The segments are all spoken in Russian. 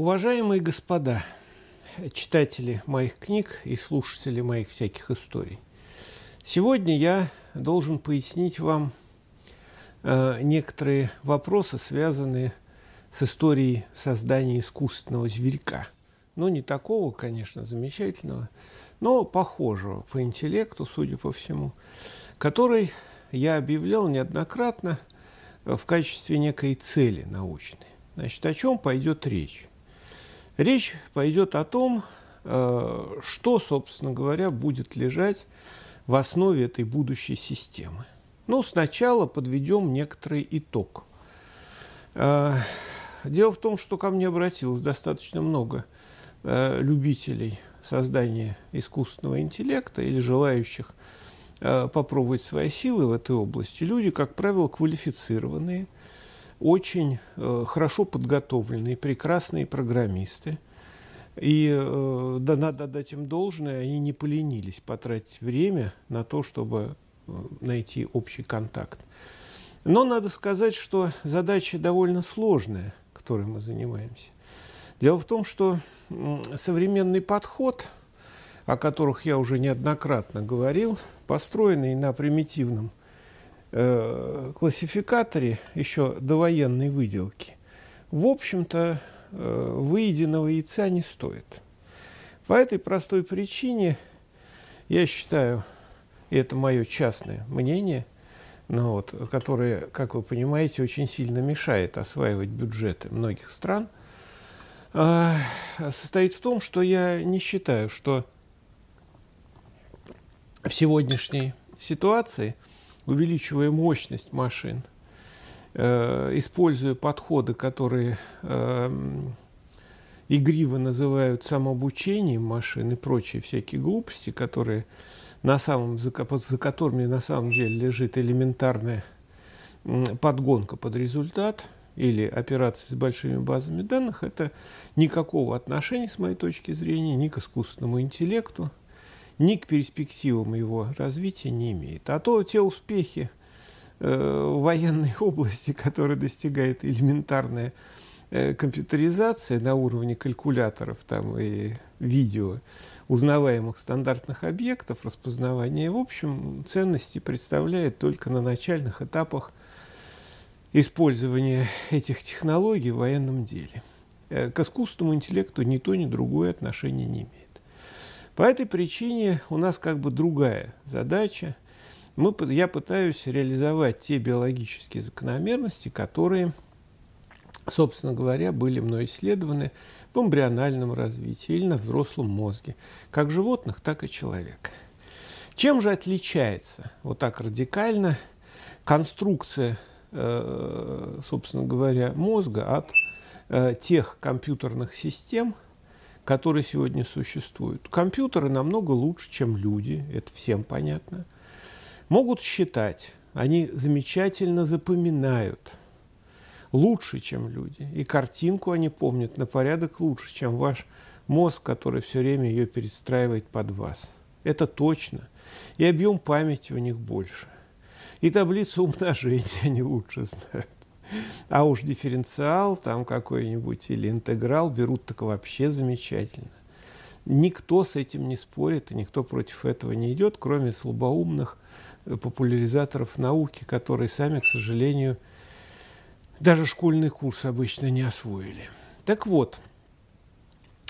Уважаемые господа, читатели моих книг и слушатели моих всяких историй, сегодня я должен пояснить вам э, некоторые вопросы, связанные с историей создания искусственного зверька. Ну, не такого, конечно, замечательного, но похожего по интеллекту, судя по всему, который я объявлял неоднократно в качестве некой цели научной. Значит, о чем пойдет речь? Речь пойдет о том, э, что, собственно говоря, будет лежать в основе этой будущей системы. Ну, сначала подведем некоторый итог. Э, дело в том, что ко мне обратилось достаточно много э, любителей создания искусственного интеллекта или желающих попробовать свои силы в этой области. Люди, как правило, квалифицированные – очень э, хорошо подготовленные, прекрасные программисты. И э, да, надо дать им должное, они не поленились потратить время на то, чтобы э, найти общий контакт. Но надо сказать, что задача довольно сложная, которой мы занимаемся. Дело в том, что современный подход, о которых я уже неоднократно говорил, построенный на примитивном э, классификаторе еще довоенной выделки, в общем-то, э, выеденного яйца не стоит. По этой простой причине я считаю, и это мое частное мнение, ну вот, которое, как вы понимаете, очень сильно мешает осваивать бюджеты многих стран, э, состоит в том, что я не считаю, что в сегодняшней ситуации – увеличивая мощность машин, э, используя подходы, которые э, игриво называют самообучением машин и прочие всякие глупости, которые на самом, за, за которыми на самом деле лежит элементарная подгонка под результат или операции с большими базами данных, это никакого отношения, с моей точки зрения, ни к искусственному интеллекту, ни к перспективам его развития не имеет. А то те успехи э, в военной области, которые достигает элементарная э, компьютеризация на уровне калькуляторов там, и видео, узнаваемых стандартных объектов, распознавания, в общем, ценности представляет только на начальных этапах использования этих технологий в военном деле. Э, к искусственному интеллекту ни то, ни другое отношение не имеет. По этой причине у нас как бы другая задача. Мы, я пытаюсь реализовать те биологические закономерности, которые, собственно говоря, были мной исследованы в эмбриональном развитии или на взрослом мозге, как животных, так и человека. Чем же отличается вот так радикально конструкция, э, собственно говоря, мозга от э, тех компьютерных систем, которые сегодня существуют. Компьютеры намного лучше, чем люди, это всем понятно. Могут считать, они замечательно запоминают, лучше, чем люди. И картинку они помнят на порядок лучше, чем ваш мозг, который все время ее перестраивает под вас. Это точно. И объем памяти у них больше. И таблицу умножения они лучше знают. А уж дифференциал там какой-нибудь или интеграл берут так вообще замечательно. Никто с этим не спорит, и никто против этого не идет, кроме слабоумных э, популяризаторов науки, которые сами, к сожалению, даже школьный курс обычно не освоили. Так вот,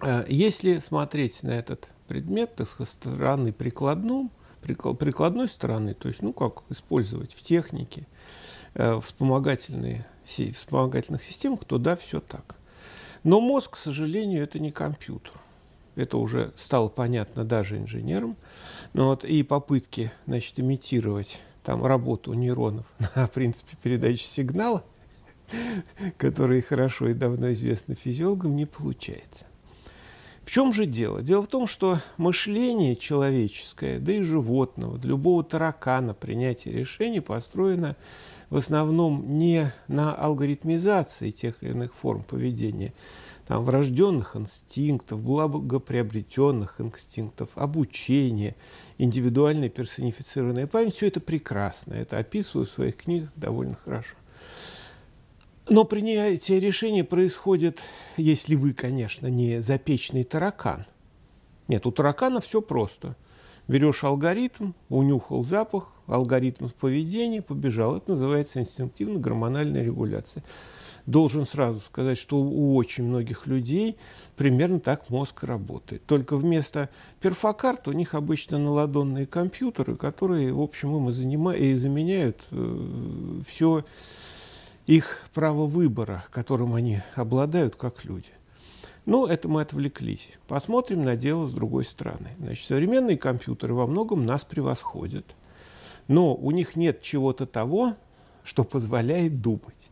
э, если смотреть на этот предмет так, со стороны прикладной, прикладной стороны, то есть, ну, как использовать в технике, вспомогательные, вспомогательных системах, то да, все так. Но мозг, к сожалению, это не компьютер. Это уже стало понятно даже инженерам. Но вот и попытки значит, имитировать там работу нейронов на принципе передачи сигнала, которые хорошо и давно известны физиологам, не получается. В чем же дело? Дело в том, что мышление человеческое, да и животного, для любого таракана принятие решений построено в основном не на алгоритмизации тех или иных форм поведения, там, врожденных инстинктов, благоприобретенных инстинктов, обучения, индивидуальная персонифицированная память, все это прекрасно. Это описываю в своих книгах довольно хорошо. Но принятие решения происходит, если вы, конечно, не запечный таракан. Нет, у таракана все просто. Берешь алгоритм, унюхал запах, алгоритм поведения, побежал. Это называется инстинктивно-гормональная регуляция. Должен сразу сказать, что у очень многих людей примерно так мозг работает. Только вместо перфокарт у них обычно наладонные компьютеры, которые, в общем, им и, занимают, и заменяют э, все их право выбора, которым они обладают как люди. Ну, это мы отвлеклись. Посмотрим на дело с другой стороны. Значит, современные компьютеры во многом нас превосходят, но у них нет чего-то того, что позволяет думать.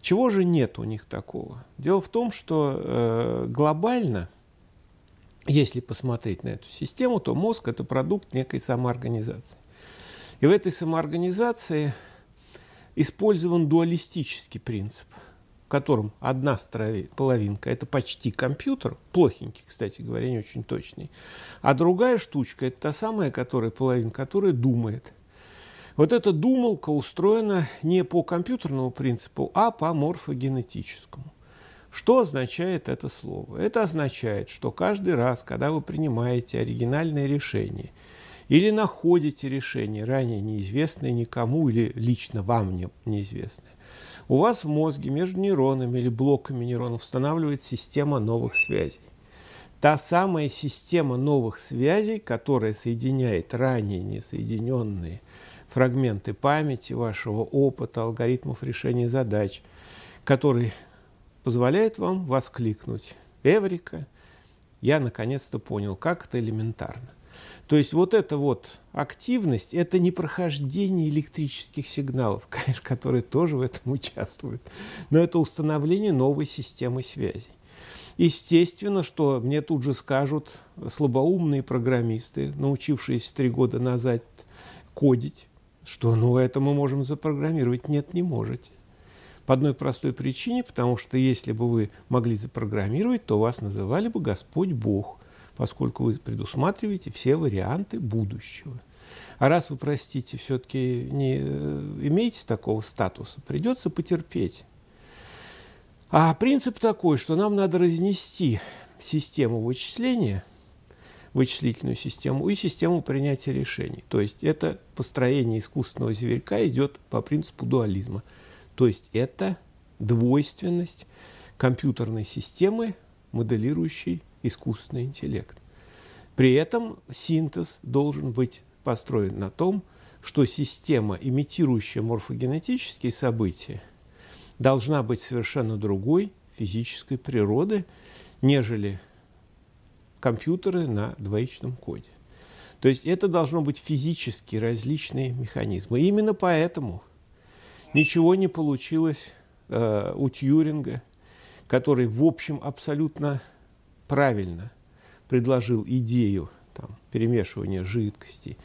Чего же нет у них такого? Дело в том, что э, глобально, если посмотреть на эту систему, то мозг – это продукт некой самоорганизации. И в этой самоорганизации использован дуалистический принцип, в котором одна половинка – это почти компьютер, плохенький, кстати говоря, не очень точный, а другая штучка – это та самая которая, половинка, которая думает. Вот эта думалка устроена не по компьютерному принципу, а по морфогенетическому. Что означает это слово? Это означает, что каждый раз, когда вы принимаете оригинальное решение – или находите решение, ранее неизвестное никому или лично вам не, неизвестное. У вас в мозге между нейронами или блоками нейронов устанавливается система новых связей. Та самая система новых связей, которая соединяет ранее несоединенные фрагменты памяти, вашего опыта, алгоритмов решения задач, который позволяет вам воскликнуть «Эврика!» Я наконец-то понял, как это элементарно. То есть вот эта вот активность – это не прохождение электрических сигналов, конечно, которые тоже в этом участвуют, но это установление новой системы связей. Естественно, что мне тут же скажут слабоумные программисты, научившиеся три года назад кодить, что ну это мы можем запрограммировать. Нет, не можете. По одной простой причине, потому что если бы вы могли запрограммировать, то вас называли бы Господь Бог поскольку вы предусматриваете все варианты будущего. А раз вы, простите, все-таки не э, имеете такого статуса, придется потерпеть. А принцип такой, что нам надо разнести систему вычисления, вычислительную систему и систему принятия решений. То есть это построение искусственного зверька идет по принципу дуализма. То есть это двойственность компьютерной системы, моделирующей искусственный интеллект. При этом синтез должен быть построен на том, что система, имитирующая морфогенетические события, должна быть совершенно другой физической природы, нежели компьютеры на двоичном коде. То есть это должно быть физически различные механизмы. И именно поэтому ничего не получилось э, у Тьюринга, который, в общем, абсолютно правильно предложил идею там, перемешивания жидкости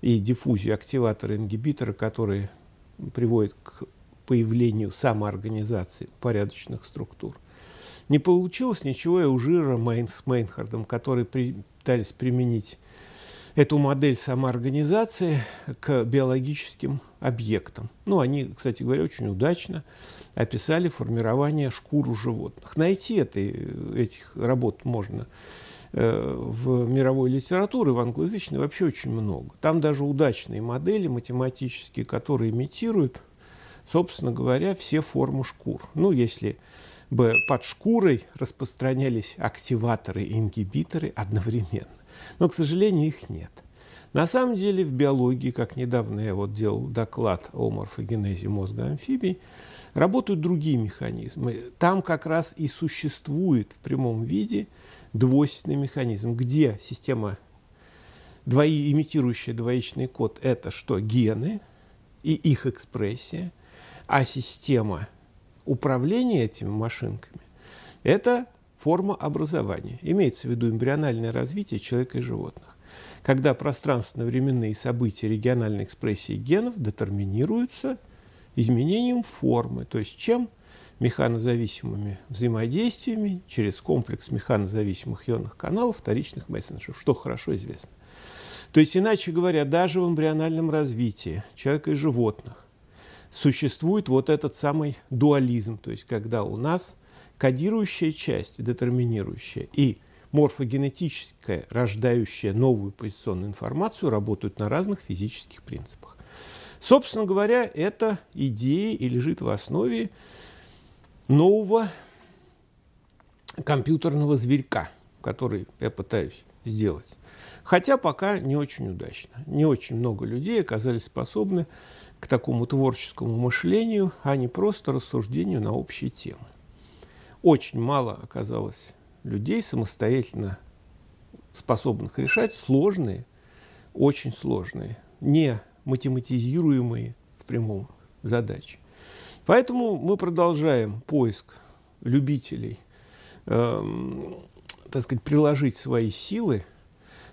и диффузию активатора-ингибитора, которые приводят к появлению самоорганизации порядочных структур. Не получилось ничего и у Жира Мейн с Мейнхардом, которые пытались применить эту модель самоорганизации к биологическим объектам. Ну, они, кстати говоря, очень удачно описали формирование шкур у животных. Найти это, этих работ можно э, в мировой литературе, в англоязычной вообще очень много. Там даже удачные модели математические, которые имитируют, собственно говоря, все формы шкур. Ну, если бы под шкурой распространялись активаторы и ингибиторы одновременно. Но, к сожалению, их нет. На самом деле в биологии, как недавно я вот делал доклад о морфогенезе мозга амфибий, работают другие механизмы. Там как раз и существует в прямом виде двойственный механизм, где система, двои, имитирующая двоичный код, это что? Гены и их экспрессия, а система управления этими машинками – это форма образования. Имеется в виду эмбриональное развитие человека и животных. Когда пространственно-временные события региональной экспрессии генов детерминируются изменением формы, то есть чем механозависимыми взаимодействиями через комплекс механозависимых ионных каналов вторичных мессенджеров, что хорошо известно. То есть, иначе говоря, даже в эмбриональном развитии человека и животных существует вот этот самый дуализм, то есть когда у нас кодирующая часть, детерминирующая, и морфогенетическая, рождающая новую позиционную информацию, работают на разных физических принципах. Собственно говоря, эта идея и лежит в основе нового компьютерного зверька, который я пытаюсь сделать. Хотя пока не очень удачно. Не очень много людей оказались способны к такому творческому мышлению, а не просто рассуждению на общие темы. Очень мало оказалось людей, самостоятельно способных решать сложные, очень сложные, не математизируемые в прямом задачи. Поэтому мы продолжаем поиск любителей, э, так сказать, приложить свои силы.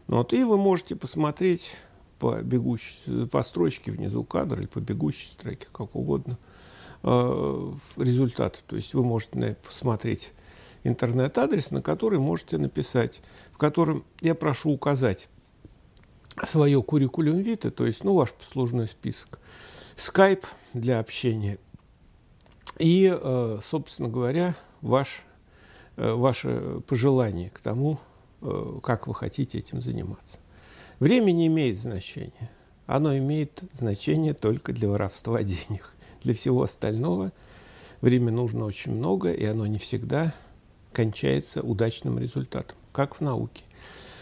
Ну, вот, и вы можете посмотреть по бегущей, по строчке внизу кадра или по бегущей строке, как угодно, э, результаты. То есть вы можете посмотреть интернет-адрес, на который можете написать, в котором я прошу указать свое куррикулум вита, то есть ну, ваш послужной список, скайп для общения и, э, собственно говоря, ваш, э, ваше пожелание к тому, э, как вы хотите этим заниматься. Время не имеет значения. Оно имеет значение только для воровства денег. Для всего остального время нужно очень много, и оно не всегда кончается удачным результатом, как в науке.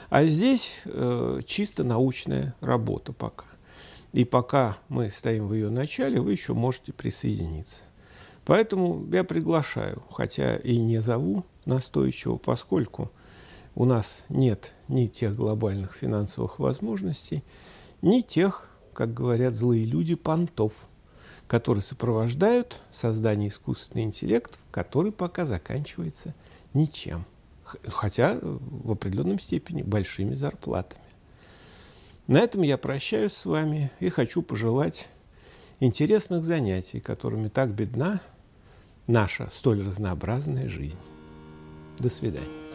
А здесь э, чисто научная работа пока. И пока мы стоим в ее начале, вы еще можете присоединиться. Поэтому я приглашаю, хотя и не зову настойчиво, поскольку у нас нет ни тех глобальных финансовых возможностей, ни тех, как говорят злые люди, понтов – которые сопровождают создание искусственного интеллекта, который пока заканчивается ничем. Хотя в определенном степени большими зарплатами. На этом я прощаюсь с вами и хочу пожелать интересных занятий, которыми так бедна наша столь разнообразная жизнь. До свидания.